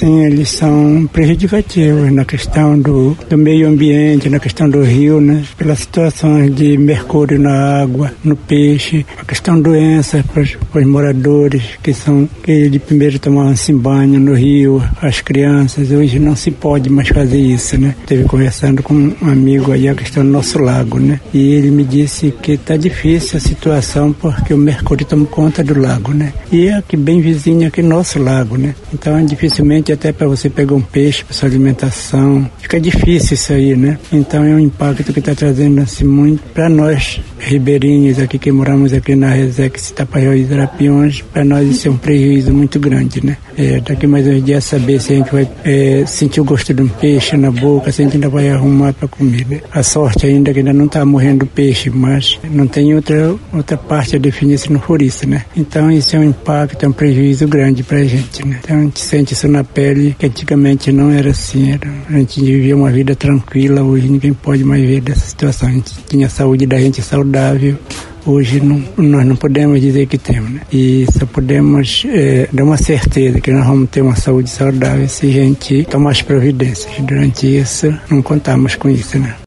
Sim, eles são prejudicativos na questão do, do meio ambiente, na questão do rio, né? Pelas situações de mercúrio na água, no peixe, a questão de doenças para os moradores que são que de primeiro tomavam-se banho no rio, as crianças. Hoje não se pode mais fazer isso, né? Esteve conversando com um amigo aí a questão do nosso lago, né? E ele me disse que está difícil a situação porque o mercúrio toma conta do lago, né? E é aqui bem vizinho aqui nosso lago, né? Então dificilmente até para você pegar um peixe para sua alimentação. Fica difícil isso aí, né? Então é um impacto que está trazendo assim muito para nós ribeirinhos aqui que moramos aqui na Resex Tapaió e Zarapiões, para nós isso é um prejuízo muito grande, né? É, daqui mais uns dias saber se a gente vai é, sentir o gosto de um peixe na boca, se a gente ainda vai arrumar para comer. Né? A sorte ainda é que ainda não está morrendo peixe, mas não tem outra outra parte a definir se não for isso, né? Então isso é um impacto, é um prejuízo grande para a gente, né? Então a gente sente isso na pele, que antigamente não era assim, era, a gente vivia uma vida tranquila, hoje ninguém pode mais ver dessa situação. A gente tinha a saúde da gente saudável, hoje não, nós não podemos dizer que temos. Né? E só podemos é, dar uma certeza que nós vamos ter uma saúde saudável se a gente tomar as providências. Durante isso, não contamos com isso. Né?